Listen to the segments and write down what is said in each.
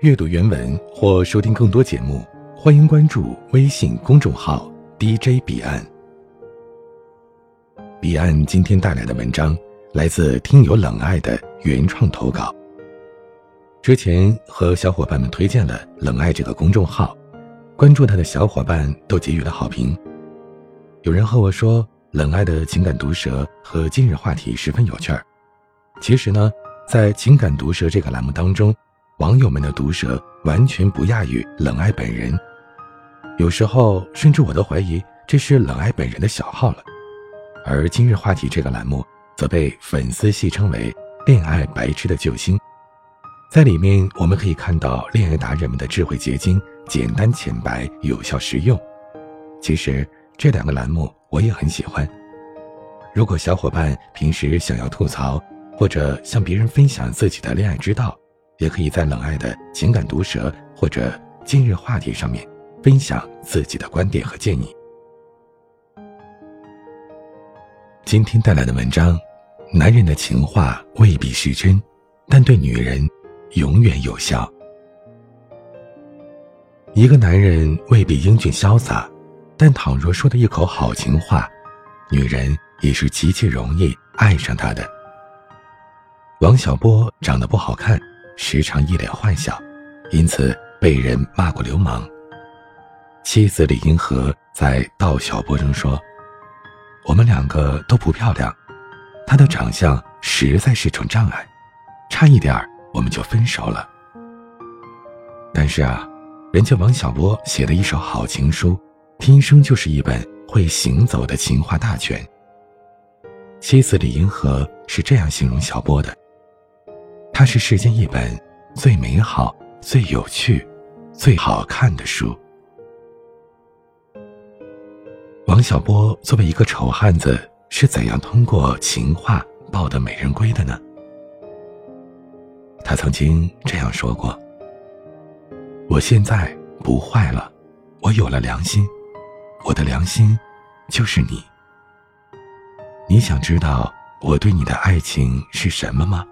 阅读原文或收听更多节目，欢迎关注微信公众号 DJ 彼岸。彼岸今天带来的文章来自听友冷爱的原创投稿。之前和小伙伴们推荐了冷爱这个公众号，关注他的小伙伴都给予了好评。有人和我说，冷爱的情感毒舌和今日话题十分有趣儿。其实呢，在情感毒舌这个栏目当中。网友们的毒舌完全不亚于冷爱本人，有时候甚至我都怀疑这是冷爱本人的小号了。而今日话题这个栏目则被粉丝戏称为“恋爱白痴的救星”。在里面，我们可以看到恋爱达人们的智慧结晶，简单浅白，有效实用。其实这两个栏目我也很喜欢。如果小伙伴平时想要吐槽，或者向别人分享自己的恋爱之道，也可以在冷爱的情感毒舌或者今日话题上面分享自己的观点和建议。今天带来的文章：男人的情话未必是真，但对女人永远有效。一个男人未必英俊潇洒，但倘若说的一口好情话，女人也是极其容易爱上他的。王小波长得不好看。时常一脸坏笑，因此被人骂过流氓。妻子李银河在道小波中说：“我们两个都不漂亮，他的长相实在是种障碍，差一点我们就分手了。”但是啊，人家王小波写的一手好情书，天生就是一本会行走的情话大全。妻子李银河是这样形容小波的。它是世间一本最美好、最有趣、最好看的书。王小波作为一个丑汉子，是怎样通过情话抱得美人归的呢？他曾经这样说过：“我现在不坏了，我有了良心，我的良心就是你。你想知道我对你的爱情是什么吗？”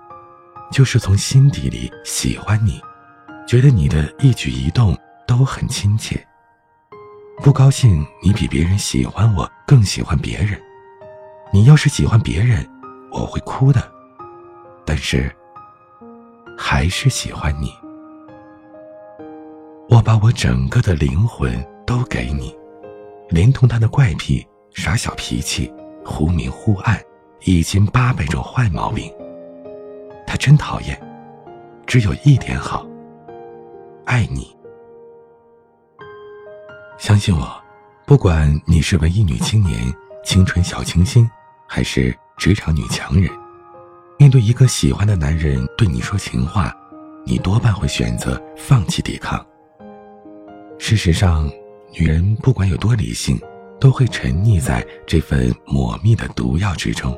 就是从心底里喜欢你，觉得你的一举一动都很亲切。不高兴你比别人喜欢我，更喜欢别人。你要是喜欢别人，我会哭的。但是，还是喜欢你。我把我整个的灵魂都给你，连同他的怪癖、耍小脾气、忽明忽暗，一千八百种坏毛病。他真讨厌，只有一点好，爱你。相信我，不管你是文艺女青年、青春小清新，还是职场女强人，面对一个喜欢的男人对你说情话，你多半会选择放弃抵抗。事实上，女人不管有多理性，都会沉溺在这份抹蜜的毒药之中。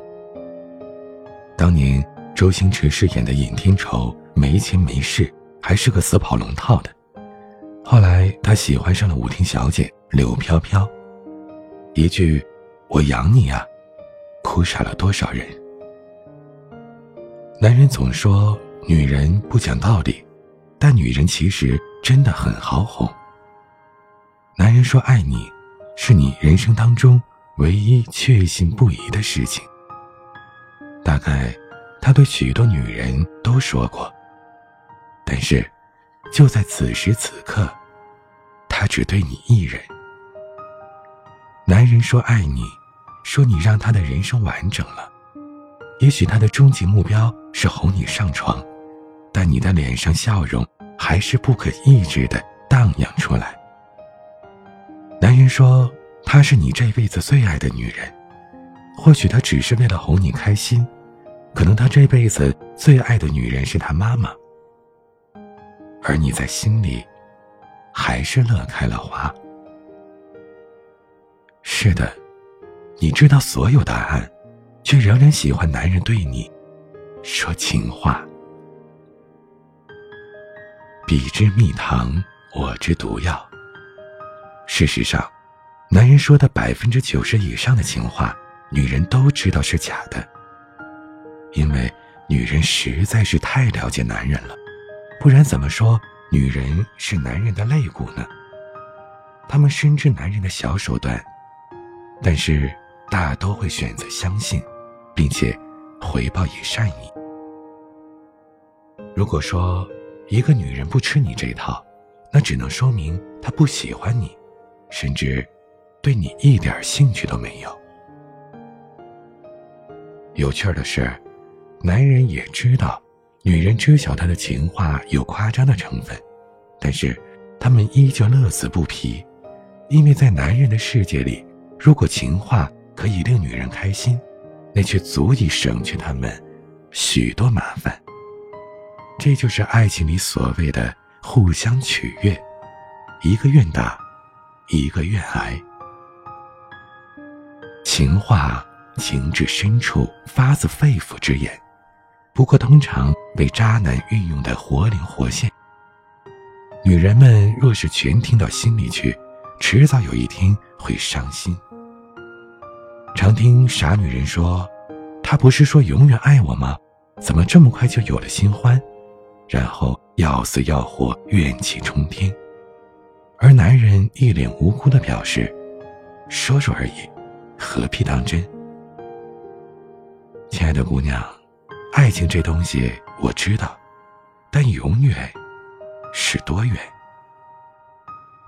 当年。周星驰饰演的尹天仇没钱没势，还是个死跑龙套的。后来他喜欢上了舞厅小姐柳飘飘，一句“我养你啊”，哭傻了多少人。男人总说女人不讲道理，但女人其实真的很好哄。男人说爱你，是你人生当中唯一确信不疑的事情。大概。他对许多女人都说过，但是，就在此时此刻，他只对你一人。男人说爱你，说你让他的人生完整了。也许他的终极目标是哄你上床，但你的脸上笑容还是不可抑制的荡漾出来。男人说她是你这辈子最爱的女人，或许他只是为了哄你开心。可能他这辈子最爱的女人是他妈妈，而你在心里，还是乐开了花。是的，你知道所有答案，却仍然喜欢男人对你说情话。彼之蜜糖，我之毒药。事实上，男人说的百分之九十以上的情话，女人都知道是假的。因为女人实在是太了解男人了，不然怎么说女人是男人的肋骨呢？他们深知男人的小手段，但是大都会选择相信，并且回报以善意。如果说一个女人不吃你这套，那只能说明她不喜欢你，甚至对你一点兴趣都没有。有趣的是，男人也知道。女人知晓他的情话有夸张的成分，但是他们依旧乐此不疲，因为在男人的世界里，如果情话可以令女人开心，那却足以省去他们许多麻烦。这就是爱情里所谓的互相取悦，一个愿打，一个愿挨。情话情至深处，发自肺腑之言。不过，通常被渣男运用的活灵活现。女人们若是全听到心里去，迟早有一天会伤心。常听傻女人说：“他不是说永远爱我吗？怎么这么快就有了新欢？”然后要死要活，怨气冲天。而男人一脸无辜的表示：“说说而已，何必当真？”亲爱的姑娘。爱情这东西我知道，但永远是多远？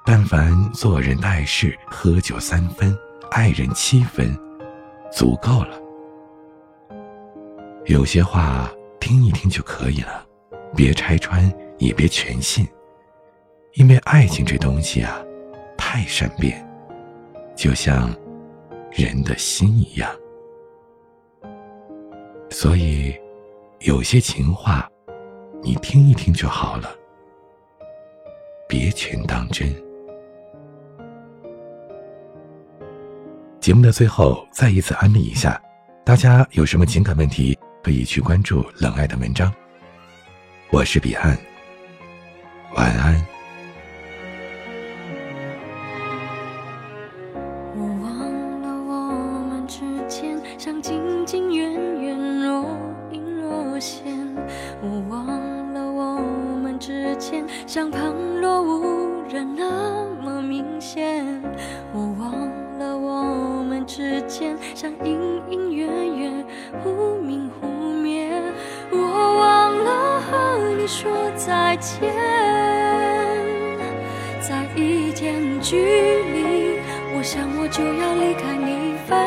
但凡做人待事、喝酒三分，爱人七分，足够了。有些话听一听就可以了，别拆穿，也别全信，因为爱情这东西啊，太善变，就像人的心一样，所以。有些情话，你听一听就好了，别全当真。节目的最后，再一次安利一下，大家有什么情感问题，可以去关注冷爱的文章。我是彼岸，晚安。像旁若无人那么明显，我忘了我们之间像隐隐约约忽明忽灭，我忘了和你说再见，在一点距离，我想我就要离开你，分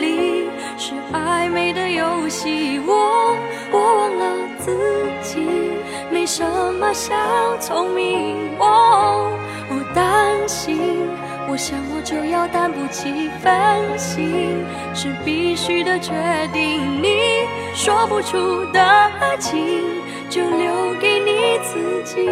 离。是暧昧的游戏，我我忘了自己。什么小聪明，我我担心，我想我就要担不起分心，是必须的决定。你说不出的爱情，就留给你自己，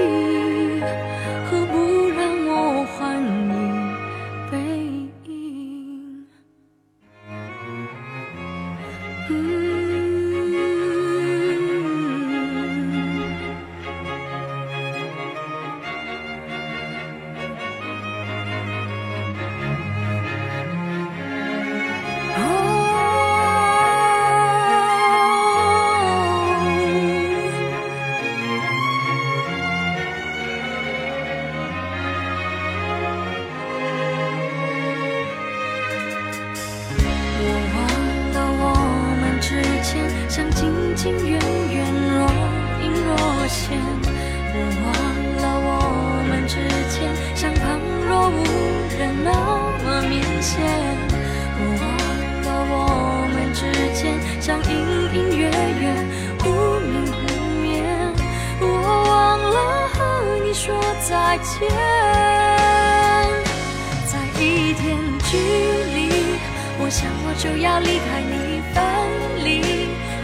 我忘了我们之间像隐隐约约，忽明忽灭。我忘了和你说再见，在一点距离，我想我就要离开你，分离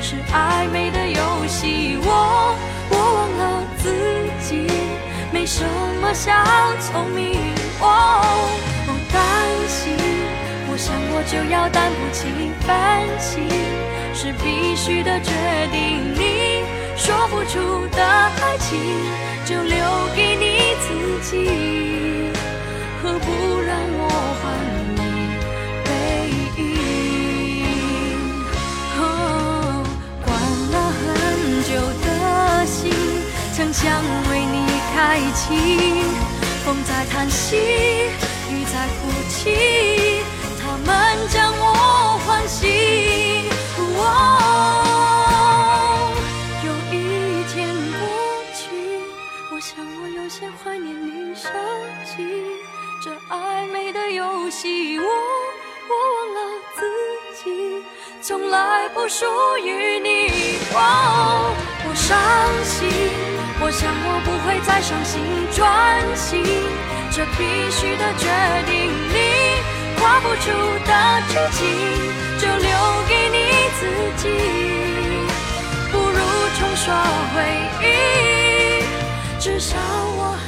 是暧昧的游戏。我我忘了自己，没什么小聪明。我担心，想我就要担不起分心。是必须的决定，你说不出的爱情，就留给你自己，何不让我还你背影？关了很久的心，曾想为你开启。风在叹息，雨在哭泣，从来不属于你，哦，我伤心，我想我不会再伤心，专心，这必须的决定，你画不出的剧情，就留给你自己，不如重刷回忆。至少我还。